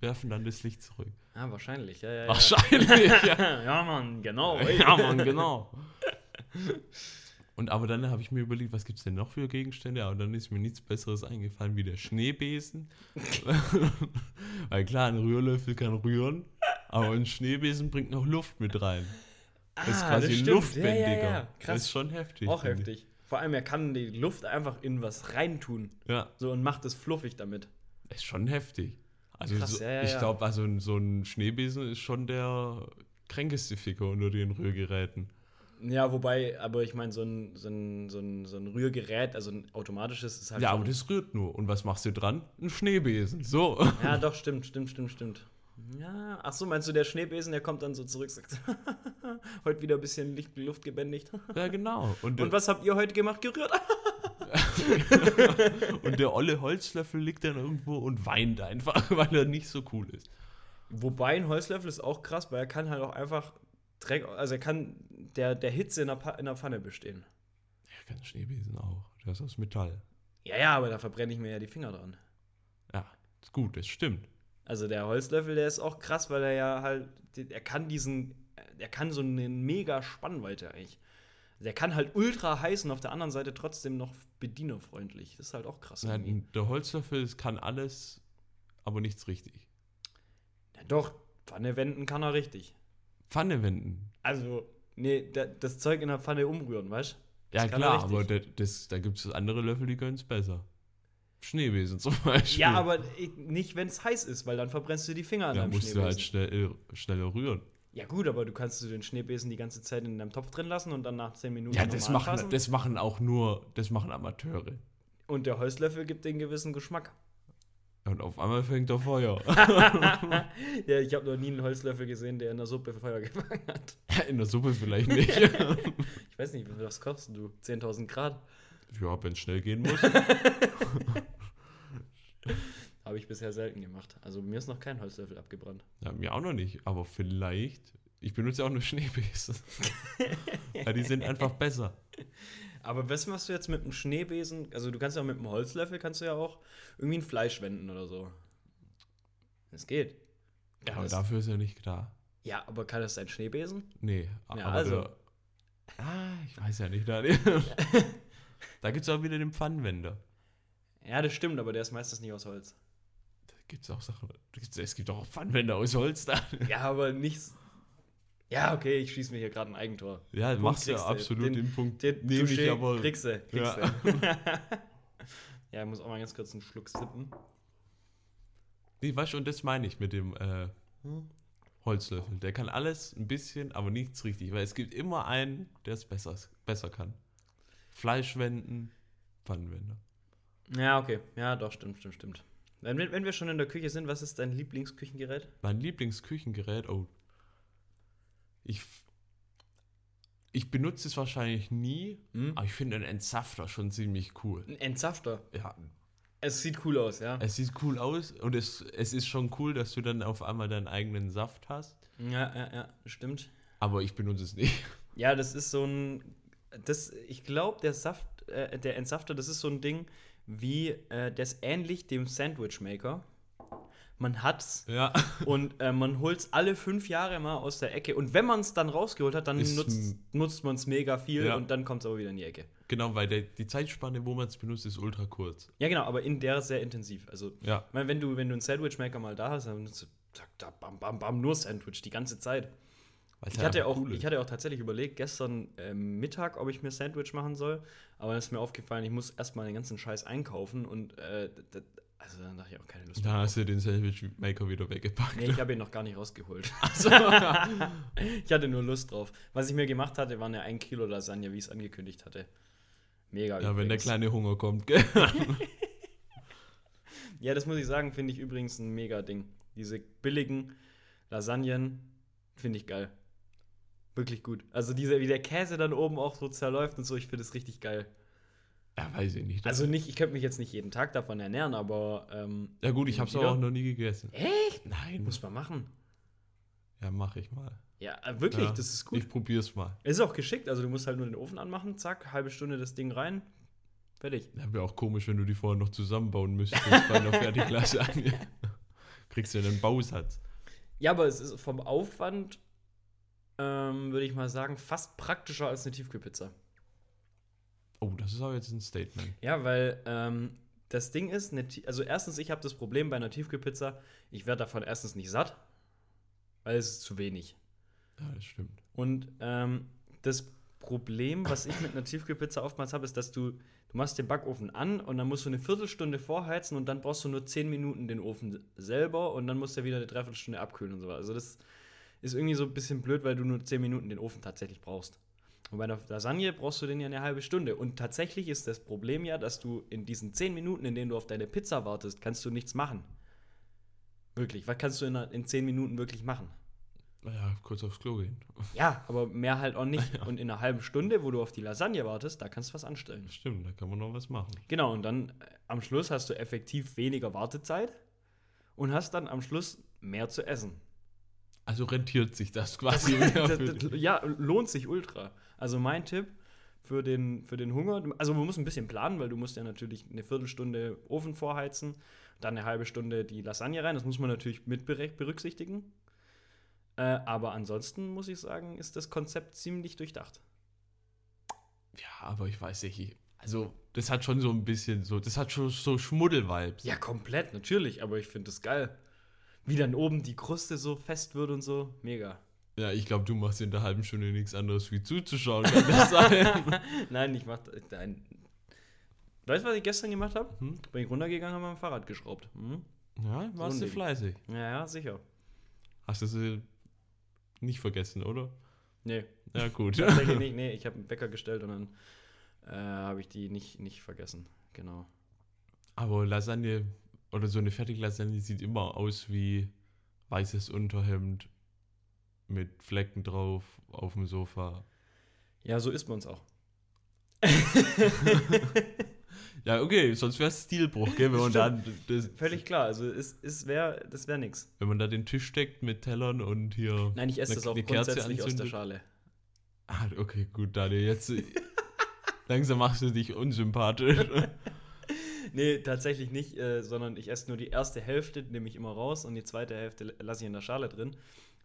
Speaker 2: werfen dann das Licht zurück.
Speaker 1: Ah, wahrscheinlich, ja, ja.
Speaker 2: Wahrscheinlich, ja.
Speaker 1: Ja, ja Mann, genau.
Speaker 2: ja, Mann, genau. Und aber dann habe ich mir überlegt, was gibt es denn noch für Gegenstände? Aber dann ist mir nichts Besseres eingefallen wie der Schneebesen. Weil klar, ein Rührlöffel kann rühren, aber ein Schneebesen bringt noch Luft mit rein. Das ist
Speaker 1: Ah,
Speaker 2: quasi
Speaker 1: das stimmt.
Speaker 2: luftbändiger.
Speaker 1: Ja, ja, ja.
Speaker 2: Das
Speaker 1: Krass.
Speaker 2: ist schon heftig.
Speaker 1: Auch heftig. Vor allem, er kann die Luft einfach in was reintun.
Speaker 2: Ja,
Speaker 1: So und macht es fluffig damit.
Speaker 2: das ist schon heftig. Also
Speaker 1: Krass,
Speaker 2: so, ich glaube, also so ein Schneebesen ist schon der kränkeste Ficker unter den Rührgeräten.
Speaker 1: Ja, wobei, aber ich meine, so ein, so, ein, so, ein, so ein Rührgerät, also ein automatisches, ist halt.
Speaker 2: Ja, aber das rührt nur. Und was machst du dran? Ein Schneebesen. So.
Speaker 1: Ja, doch, stimmt, stimmt, stimmt, stimmt. Ja, ach so, meinst du, der Schneebesen, der kommt dann so zurück, sagt, heute wieder ein bisschen Licht, Luft gebändigt.
Speaker 2: Ja, genau. Und,
Speaker 1: Und was habt ihr heute gemacht? Gerührt?
Speaker 2: und der olle Holzlöffel liegt dann irgendwo und weint einfach, weil er nicht so cool ist.
Speaker 1: Wobei ein Holzlöffel ist auch krass, weil er kann halt auch einfach Dreck, also er kann der, der Hitze in der, Pa- in der Pfanne bestehen.
Speaker 2: Ja, kann Schneebesen auch. Der ist aus Metall.
Speaker 1: Ja, ja, aber da verbrenne ich mir ja die Finger dran.
Speaker 2: Ja, ist gut, das stimmt.
Speaker 1: Also der Holzlöffel, der ist auch krass, weil er ja halt, er kann diesen, er kann so eine mega Spannweite eigentlich. Der kann halt ultra heiß und auf der anderen Seite trotzdem noch bedienerfreundlich. Das ist halt auch krass.
Speaker 2: Nein, der Holzlöffel kann alles, aber nichts richtig.
Speaker 1: Ja, doch, Pfanne wenden kann er richtig.
Speaker 2: Pfanne wenden.
Speaker 1: Also, nee, da, das Zeug in der Pfanne umrühren, weißt du?
Speaker 2: Ja, klar, aber da, das, da gibt es andere Löffel, die können es besser. Schneebesen zum Beispiel.
Speaker 1: Ja, aber ich- nicht, wenn es heiß ist, weil dann verbrennst du die Finger an
Speaker 2: Da
Speaker 1: deinem
Speaker 2: musst du halt
Speaker 1: Schneebesen.
Speaker 2: schnell, schneller rühren.
Speaker 1: Ja gut, aber du kannst du den Schneebesen die ganze Zeit in deinem Topf drin lassen und dann nach 10 Minuten
Speaker 2: Ja, das machen, das machen auch nur, das machen Amateure.
Speaker 1: Und der Holzlöffel gibt den gewissen Geschmack.
Speaker 2: Und auf einmal fängt er Feuer.
Speaker 1: ja, ich habe noch nie einen Holzlöffel gesehen, der in der Suppe Feuer gefangen hat.
Speaker 2: In der Suppe vielleicht nicht.
Speaker 1: Ich weiß nicht, was kostet du? 10.000 Grad?
Speaker 2: ja, wenn es schnell gehen muss.
Speaker 1: Habe ich bisher selten gemacht. Also mir ist noch kein Holzlöffel abgebrannt.
Speaker 2: Ja, mir auch noch nicht, aber vielleicht. Ich benutze auch nur Schneebesen. Weil die sind einfach besser.
Speaker 1: Aber was machst du jetzt mit dem Schneebesen? Also du kannst ja auch mit dem Holzlöffel kannst du ja auch irgendwie ein Fleisch wenden oder so. Das geht.
Speaker 2: Ja,
Speaker 1: Kann
Speaker 2: aber
Speaker 1: das-
Speaker 2: dafür ist er nicht da.
Speaker 1: ja, aber kann das ein Schneebesen?
Speaker 2: Nee,
Speaker 1: Ja,
Speaker 2: aber
Speaker 1: also.
Speaker 2: der, ah, ich weiß ja nicht. Daniel. da gibt es auch wieder den Pfannenwender.
Speaker 1: Ja, das stimmt, aber der ist meistens nicht aus Holz.
Speaker 2: Da gibt es auch Sachen. Es gibt auch Pfannenwender aus Holz da.
Speaker 1: Ja, aber nichts. Ja, okay, ich schieße mir hier gerade ein Eigentor.
Speaker 2: Ja,
Speaker 1: Punkt
Speaker 2: machst du
Speaker 1: du.
Speaker 2: absolut den,
Speaker 1: Den-
Speaker 2: Punkt.
Speaker 1: Den
Speaker 2: nehme ich aber.
Speaker 1: Kriegst du, kriegst
Speaker 2: Ja.
Speaker 1: ja, ich muss auch mal ganz kurz einen Schluck sippen.
Speaker 2: Nee, weißt du, und das meine ich mit dem äh, Holzlöffel. Der kann alles ein bisschen, aber nichts richtig. Weil es gibt immer einen, der es besser, besser kann. Fleisch wenden, Pfannenwender.
Speaker 1: Ja, okay. Ja, doch, stimmt, stimmt, stimmt. Wenn, wir- wenn wir schon in der Küche sind, was ist dein Lieblingsküchengerät?
Speaker 2: Mein Lieblingsküchengerät, oh. Ich, ich benutze es wahrscheinlich nie,
Speaker 1: Hm?
Speaker 2: aber ich finde einen Entsafter schon ziemlich cool.
Speaker 1: Ein Entsafter.
Speaker 2: Ja,
Speaker 1: Es sieht cool aus, ja.
Speaker 2: es sieht cool aus und es, es ist schon cool, dass du dann auf einmal deinen eigenen Saft hast,
Speaker 1: Ja, ja, ja, stimmt.
Speaker 2: aber ich benutze es nicht.
Speaker 1: Ja, das ist so ein. Das, ich glaube, der Saft, äh, der Entsafter, das ist so ein Ding, wie, äh, ist ähnlich dem Sandwich Maker. Man hat's
Speaker 2: Ja.
Speaker 1: und äh, man holt's alle fünf Jahre mal aus der Ecke. Und wenn man es dann rausgeholt hat, dann
Speaker 2: Ist
Speaker 1: nutzt, nutzt man es mega viel
Speaker 2: Ja.
Speaker 1: und dann kommt es aber wieder in die Ecke.
Speaker 2: Genau, weil der, die Zeitspanne, wo man es benutzt, ist ultra kurz.
Speaker 1: Ja, genau, aber in der sehr intensiv. Also,
Speaker 2: Ja.
Speaker 1: ich meine, wenn du, wenn du einen Sandwich-Maker mal da hast, dann nutzt du, bam, bam, bam, nur Sandwich die ganze Zeit. Ich
Speaker 2: halt
Speaker 1: hatte, auch,
Speaker 2: cool
Speaker 1: ich hatte auch tatsächlich überlegt, gestern ähm, Mittag, ob ich mir Sandwich machen soll. Aber dann ist mir aufgefallen, ich muss erstmal den ganzen Scheiß einkaufen und äh, d- d- also dann dachte ich auch keine Lust
Speaker 2: Da hast du den Sandwich Maker wieder weggepackt.
Speaker 1: Nee, ich habe ihn noch gar nicht rausgeholt.
Speaker 2: Also,
Speaker 1: Ich hatte nur Lust drauf. Was ich mir gemacht hatte, waren ja ein Kilo Lasagne, wie ich es angekündigt hatte. Mega.
Speaker 2: ja, wenn der
Speaker 1: übrigens.
Speaker 2: kleine Hunger kommt, gell?
Speaker 1: Ja, das muss ich sagen, finde ich übrigens ein mega Ding. Diese billigen Lasagnen finde ich geil. Wirklich gut. Also diese, wie der Käse dann oben auch so zerläuft und so, ich finde es richtig geil.
Speaker 2: Ja, weiß ich nicht.
Speaker 1: Also nicht, ich könnte mich jetzt nicht jeden Tag davon ernähren, aber ähm,
Speaker 2: ja gut, ich habe es auch noch nie gegessen.
Speaker 1: Echt?
Speaker 2: Nein.
Speaker 1: Muss man machen.
Speaker 2: Ja, mache ich mal.
Speaker 1: Ja, äh, wirklich,
Speaker 2: ja,
Speaker 1: das ist gut.
Speaker 2: Ich probier's mal.
Speaker 1: Es ist auch geschickt, also du musst halt nur den Ofen anmachen, zack, halbe Stunde das Ding rein, fertig.
Speaker 2: Ja, wäre auch komisch, wenn du die vorher noch zusammenbauen müsstest bei einer Fertiglasagne. Kriegst du ja einen Bausatz.
Speaker 1: Ja, aber es ist vom Aufwand, ähm, würde ich mal sagen, fast praktischer als eine Tiefkühlpizza.
Speaker 2: Oh, das ist aber jetzt ein Statement.
Speaker 1: Ja, weil ähm, das Ding ist, also erstens, ich habe das Problem bei einer Tiefkühlpizza, ich werde davon erstens nicht satt, weil es ist zu wenig.
Speaker 2: Ja, das stimmt.
Speaker 1: Und ähm, das Problem, was ich mit einer Tiefkühlpizza oftmals habe, ist, dass du, du machst den Backofen an und dann musst du eine Viertelstunde vorheizen und dann brauchst du nur 10 Minuten den Ofen selber und dann musst du wieder eine Dreiviertelstunde abkühlen und so weiter. Also das ist irgendwie so ein bisschen blöd, weil du nur 10 Minuten den Ofen tatsächlich brauchst. Und bei einer Lasagne brauchst du den ja eine halbe Stunde. Und tatsächlich ist das Problem ja, dass du in diesen 10 Minuten, in denen du auf deine Pizza wartest, kannst du nichts machen. Wirklich. Was kannst du in, in 10 Minuten wirklich machen?
Speaker 2: Naja, kurz aufs Klo gehen.
Speaker 1: Ja, aber mehr halt auch nicht. Und in einer halben Stunde, wo du auf die Lasagne wartest, da kannst du was anstellen.
Speaker 2: Stimmt, da kann man noch was machen.
Speaker 1: Genau, und dann äh, am Schluss hast du effektiv weniger Wartezeit und hast dann am Schluss mehr zu essen.
Speaker 2: Also rentiert sich das quasi
Speaker 1: Das- das- ja, lohnt sich ultra. Also mein Tipp für den, für den Hunger, also man muss ein bisschen planen, weil du musst ja natürlich eine Viertelstunde Ofen vorheizen, dann eine halbe Stunde die Lasagne rein. Das muss man natürlich mit berücksichtigen. Äh, aber ansonsten muss ich sagen, ist das Konzept ziemlich durchdacht.
Speaker 2: Ja, aber ich weiß nicht. Also, das hat schon so ein bisschen so, das hat schon so Schmuddel-Vibes.
Speaker 1: Ja, komplett, natürlich, aber ich finde das geil. Wie dann oben die Kruste so fest wird und so. Mega.
Speaker 2: Ja, ich glaube, du machst in der halben Stunde nichts anderes wie zuzuschauen.
Speaker 1: Nein, ich mach. Nein. Weißt du, was ich gestern gemacht habe?
Speaker 2: Hm?
Speaker 1: Bin ich runtergegangen, habe mein Fahrrad geschraubt. Hm?
Speaker 2: Ja, warst du
Speaker 1: Unding.
Speaker 2: fleißig.
Speaker 1: Ja, ja, sicher.
Speaker 2: Hast du sie nicht vergessen, oder?
Speaker 1: Nee,
Speaker 2: Ja, gut.
Speaker 1: tatsächlich nicht. Nee, ich habe einen Wecker gestellt und dann äh, habe ich die nicht, nicht vergessen. Genau.
Speaker 2: Aber Lasagne oder so eine Fertiglasagne sieht immer aus wie weißes Unterhemd mit Flecken drauf auf dem Sofa.
Speaker 1: Ja, so isst man es auch.
Speaker 2: Ja, okay, sonst wäre es Stilbruch, gell, wenn man, da,
Speaker 1: Völlig klar. Also, es, es wär, das wäre nix.
Speaker 2: wenn man da den Tisch deckt mit Tellern und hier.
Speaker 1: Nein, ich esse das auch grundsätzlich aus der
Speaker 2: anzündet.
Speaker 1: Schale.
Speaker 2: Ah, okay, gut, Daniel, jetzt langsam machst du dich unsympathisch.
Speaker 1: Nee, tatsächlich nicht, äh, sondern ich esse nur die erste Hälfte, nehme ich immer raus und die zweite Hälfte lasse ich in der Schale drin.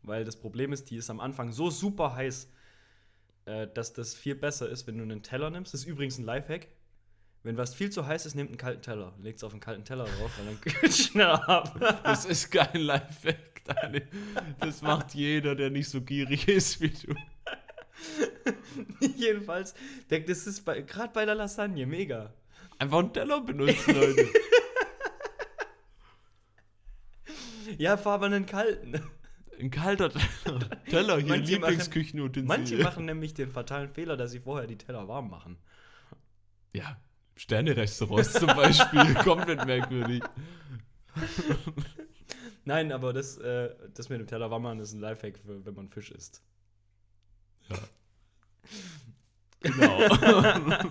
Speaker 1: Weil das Problem ist, die ist am Anfang so super heiß, äh, dass das viel besser ist, wenn du einen Teller nimmst. Das ist übrigens ein Lifehack. Wenn was viel zu heiß ist, nehmt einen kalten Teller. Legt es auf einen kalten Teller drauf, weil dann kühlt es schneller ab.
Speaker 2: Das ist kein Lifehack, Daniel. Das macht jeder, der nicht so gierig ist wie du.
Speaker 1: Jedenfalls, das ist gerade bei der Lasagne mega.
Speaker 2: Einfach einen Teller benutzen, Leute.
Speaker 1: Ja, fahr aber einen kalten.
Speaker 2: Ein kalter Teller. Teller, hier
Speaker 1: Manche machen-
Speaker 2: Lieblingsküchenutensil.
Speaker 1: Manche machen nämlich den fatalen Fehler, dass sie vorher die Teller warm machen.
Speaker 2: Ja, Sterne-Restaurants zum Beispiel. Komplett merkwürdig.
Speaker 1: Nein, aber das, äh, das mit dem Teller warm machen ist ein Lifehack, für, wenn man Fisch isst.
Speaker 2: Ja. Genau.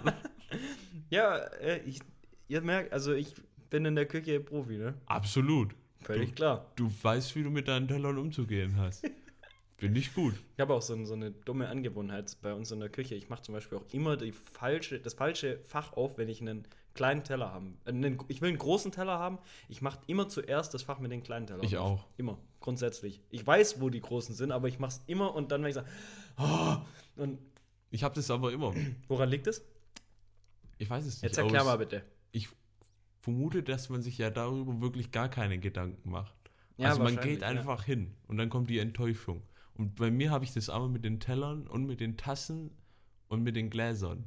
Speaker 1: Ja, äh, ich, ihr merkt, also ich bin in der Küche Profi, ne?
Speaker 2: Absolut.
Speaker 1: Völlig
Speaker 2: Du-
Speaker 1: klar.
Speaker 2: Du weißt, wie du mit deinen Tellern umzugehen hast. Finde ich gut.
Speaker 1: Ich habe auch so, so, eine dumme Angewohnheit bei uns in der Küche. Ich mache zum Beispiel auch immer die falsche, das falsche Fach auf, wenn ich einen kleinen Teller haben. Äh, ich will einen großen Teller haben. Ich mache immer zuerst das Fach mit den kleinen Tellern.
Speaker 2: Ich auch.
Speaker 1: Immer, grundsätzlich. Ich weiß, wo die großen sind, aber ich mache es immer und dann, wenn ich sage, oh, und
Speaker 2: Ich habe das aber immer.
Speaker 1: woran liegt es?
Speaker 2: Ich weiß es nicht.
Speaker 1: Jetzt erklär mal bitte.
Speaker 2: Ich vermute, dass man sich ja darüber wirklich gar keine Gedanken macht.
Speaker 1: Ja,
Speaker 2: also man geht
Speaker 1: ja.
Speaker 2: einfach hin und dann kommt die Enttäuschung. Und bei mir habe ich das aber mit den Tellern und mit den Tassen und mit den Gläsern.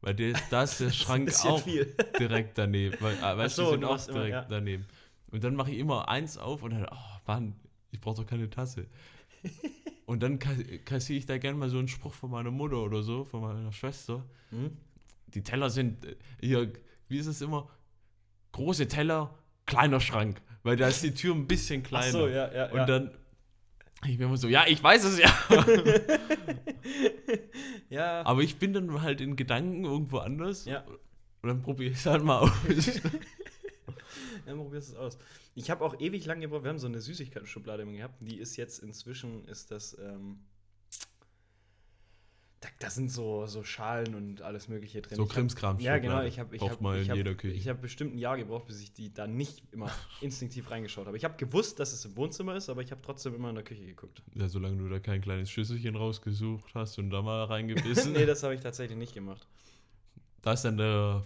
Speaker 2: Weil der, da ist der
Speaker 1: ist
Speaker 2: Schrank
Speaker 1: bisschen
Speaker 2: auch
Speaker 1: viel.
Speaker 2: direkt daneben. Weil, äh, weißt du,
Speaker 1: so,
Speaker 2: sind
Speaker 1: du
Speaker 2: auch
Speaker 1: machst immer,
Speaker 2: direkt
Speaker 1: ja.
Speaker 2: daneben. Und dann mache ich immer eins auf und dann, oh Mann, ich brauche doch keine Tasse. und dann ka- kassiere ich da gerne mal so einen Spruch von meiner Mutter oder so, von meiner Schwester.
Speaker 1: Hm?
Speaker 2: Die Teller sind äh, hier, wie ist es immer? Große Teller, kleiner Schrank. Weil da ist die Tür ein bisschen
Speaker 1: Ach
Speaker 2: kleiner.
Speaker 1: so, ja, ja.
Speaker 2: Und
Speaker 1: ja.
Speaker 2: dann, ich bin immer so, ja, ich weiß es ja.
Speaker 1: ja.
Speaker 2: Aber ich bin dann halt in Gedanken irgendwo anders.
Speaker 1: Ja.
Speaker 2: Und dann probiere ich es halt mal aus.
Speaker 1: Ja, probierst es aus. Ich habe auch ewig lang gebraucht. Wir haben so eine Süßigkeiten-Schublade immer gehabt. Die ist jetzt inzwischen, ist das, ähm, da, da sind so, so Schalen und alles Mögliche drin.
Speaker 2: So
Speaker 1: Ich hab-
Speaker 2: Krimskram.
Speaker 1: Ja, genau. Ich habe ich hab, ich hab. Ich habe bestimmt ein Jahr gebraucht, bis ich die da nicht immer instinktiv reingeschaut habe. Ich habe gewusst, dass es im Wohnzimmer ist, aber ich habe trotzdem immer in der Küche geguckt.
Speaker 2: Ja, solange du da kein kleines Schüsselchen rausgesucht hast und da mal reingebissen.
Speaker 1: nee, das habe ich tatsächlich nicht gemacht.
Speaker 2: Da ist dann der.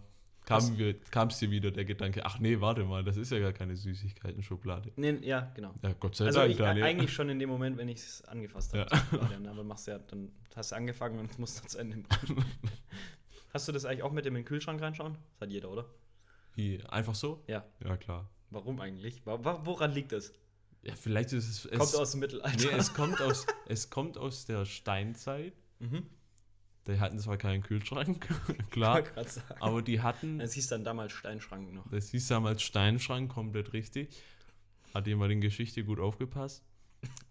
Speaker 2: Kam, kam's dir wieder der Gedanke, ach nee, warte mal, das ist ja gar keine Süßigkeiten-Schublade.
Speaker 1: Nee, ja, genau.
Speaker 2: Ja, Gott sei
Speaker 1: Also
Speaker 2: Dank,
Speaker 1: ich,
Speaker 2: Daniel.
Speaker 1: eigentlich schon in dem Moment, wenn ich es angefasst habe.
Speaker 2: Ja.
Speaker 1: Aber machst ja, dann hast du angefangen und musst dann zu Ende bringen. Hast du das eigentlich auch mit dem in den Kühlschrank reinschauen? Das hat jeder, oder?
Speaker 2: Wie, einfach so?
Speaker 1: Ja.
Speaker 2: Ja, klar.
Speaker 1: Warum eigentlich? Woran liegt es?
Speaker 2: Ja, vielleicht ist es.
Speaker 1: Kommt
Speaker 2: es
Speaker 1: aus dem Mittelalter.
Speaker 2: Nee, es kommt aus, es kommt aus der Steinzeit.
Speaker 1: mhm.
Speaker 2: Die hatten zwar keinen Kühlschrank, klar, aber die hatten,
Speaker 1: Das hieß dann damals Steinschrank noch.
Speaker 2: das hieß damals Steinschrank, komplett richtig. Hat jemand in Geschichte gut aufgepasst?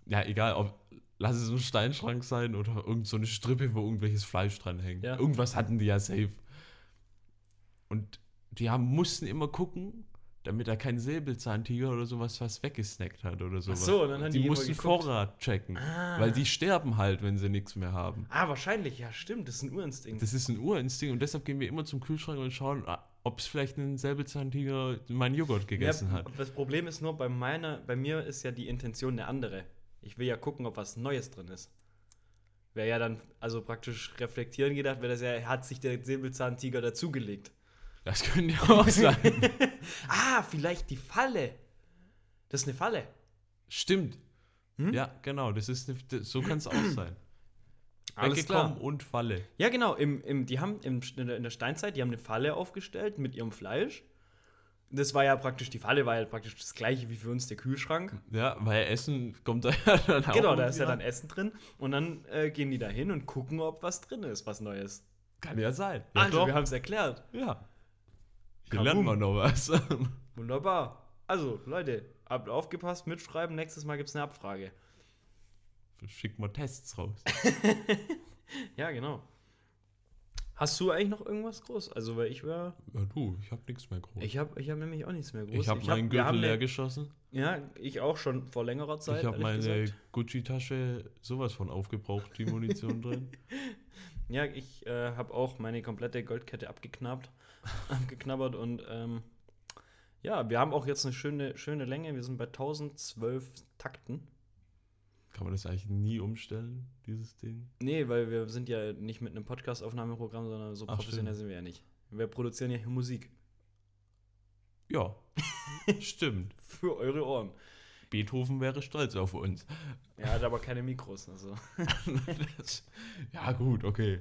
Speaker 2: Ja, egal, ob, lass es ein Steinschrank sein oder irgend so eine Strippe, wo irgendwelches Fleisch dran hängt.
Speaker 1: Ja.
Speaker 2: Irgendwas hatten die ja safe. Und die haben, mussten immer gucken, damit da kein Säbelzahntiger oder sowas was weggesnackt hat oder sowas.
Speaker 1: so, und dann haben die
Speaker 2: die mussten. Vorrat checken,
Speaker 1: Ah.
Speaker 2: weil die sterben halt, wenn sie nichts mehr haben.
Speaker 1: Ah, wahrscheinlich, ja, stimmt. Das ist ein Urinstinkt.
Speaker 2: Das ist ein Urinstinkt und deshalb gehen wir immer zum Kühlschrank und schauen, ah, ob es vielleicht ein Säbelzahntiger meinen Joghurt gegessen
Speaker 1: ja,
Speaker 2: hat.
Speaker 1: Das Problem ist nur, bei, meiner, bei mir ist ja die Intention eine andere. Ich will ja gucken, ob was Neues drin ist. Wäre ja dann, also praktisch reflektieren gedacht, wäre das ja, hat sich der Säbelzahntiger dazugelegt.
Speaker 2: Das könnte ja auch sein.
Speaker 1: Ah, vielleicht die Falle. Das ist eine Falle.
Speaker 2: Stimmt.
Speaker 1: Hm?
Speaker 2: Ja, genau. Das ist eine, so kann es auch sein.
Speaker 1: Alles klar.
Speaker 2: Und Falle.
Speaker 1: Ja, genau. Im, im, die haben im, in, der, in der Steinzeit, die haben eine Falle aufgestellt mit ihrem Fleisch. Das war ja praktisch, die Falle war ja praktisch das gleiche wie für uns der Kühlschrank.
Speaker 2: Ja, weil Essen kommt da ja dann auch.
Speaker 1: Genau, da ist ja dann Essen drin. Und dann äh, gehen die da hin und gucken, ob was drin ist, was Neues.
Speaker 2: Kann ja sein. Ja,
Speaker 1: also,
Speaker 2: doch.
Speaker 1: wir haben es erklärt.
Speaker 2: ja. Hier lernt man noch was.
Speaker 1: Wunderbar. Also, Leute, habt aufgepasst, mitschreiben. Nächstes Mal gibt es eine Abfrage.
Speaker 2: Schick mal Tests raus.
Speaker 1: Ja, genau. Hast du eigentlich noch irgendwas groß? Also, weil ich war.
Speaker 2: Ja, du, ich hab nichts mehr groß.
Speaker 1: Ich habe ich hab nämlich auch nichts mehr groß.
Speaker 2: Ich habe meinen
Speaker 1: wir haben
Speaker 2: Gürtel leer
Speaker 1: eine-
Speaker 2: geschossen.
Speaker 1: Ja, ich auch schon vor längerer Zeit.
Speaker 2: ich habe meine. Gucci-Tasche sowas von aufgebraucht, die Munition drin.
Speaker 1: Ja, ich äh, habe auch meine komplette Goldkette abgeknappt, abgeknabbert und ähm, ja, wir haben auch jetzt eine schöne, schöne Länge. Wir sind bei 1012 Takten.
Speaker 2: Kann man das eigentlich nie umstellen, dieses Ding?
Speaker 1: Nee, weil wir sind ja nicht mit einem Podcast-Aufnahmeprogramm, sondern so
Speaker 2: Ach,
Speaker 1: professionell
Speaker 2: stimmt.
Speaker 1: sind wir ja nicht. Wir produzieren ja hier Musik
Speaker 2: Ja, stimmt.
Speaker 1: für eure Ohren.
Speaker 2: Beethoven wäre stolz auf uns.
Speaker 1: Er hat aber keine Mikros. Also.
Speaker 2: Das- ja, gut, okay.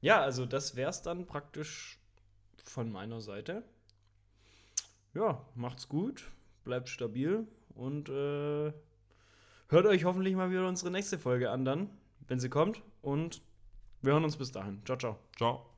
Speaker 1: Ja, also das wär's dann praktisch von meiner Seite. Ja, macht's gut, bleibt stabil und äh, hört euch hoffentlich mal wieder unsere nächste Folge an dann, wenn sie kommt. Und wir hören uns bis dahin. Ciao, ciao.
Speaker 2: Ciao.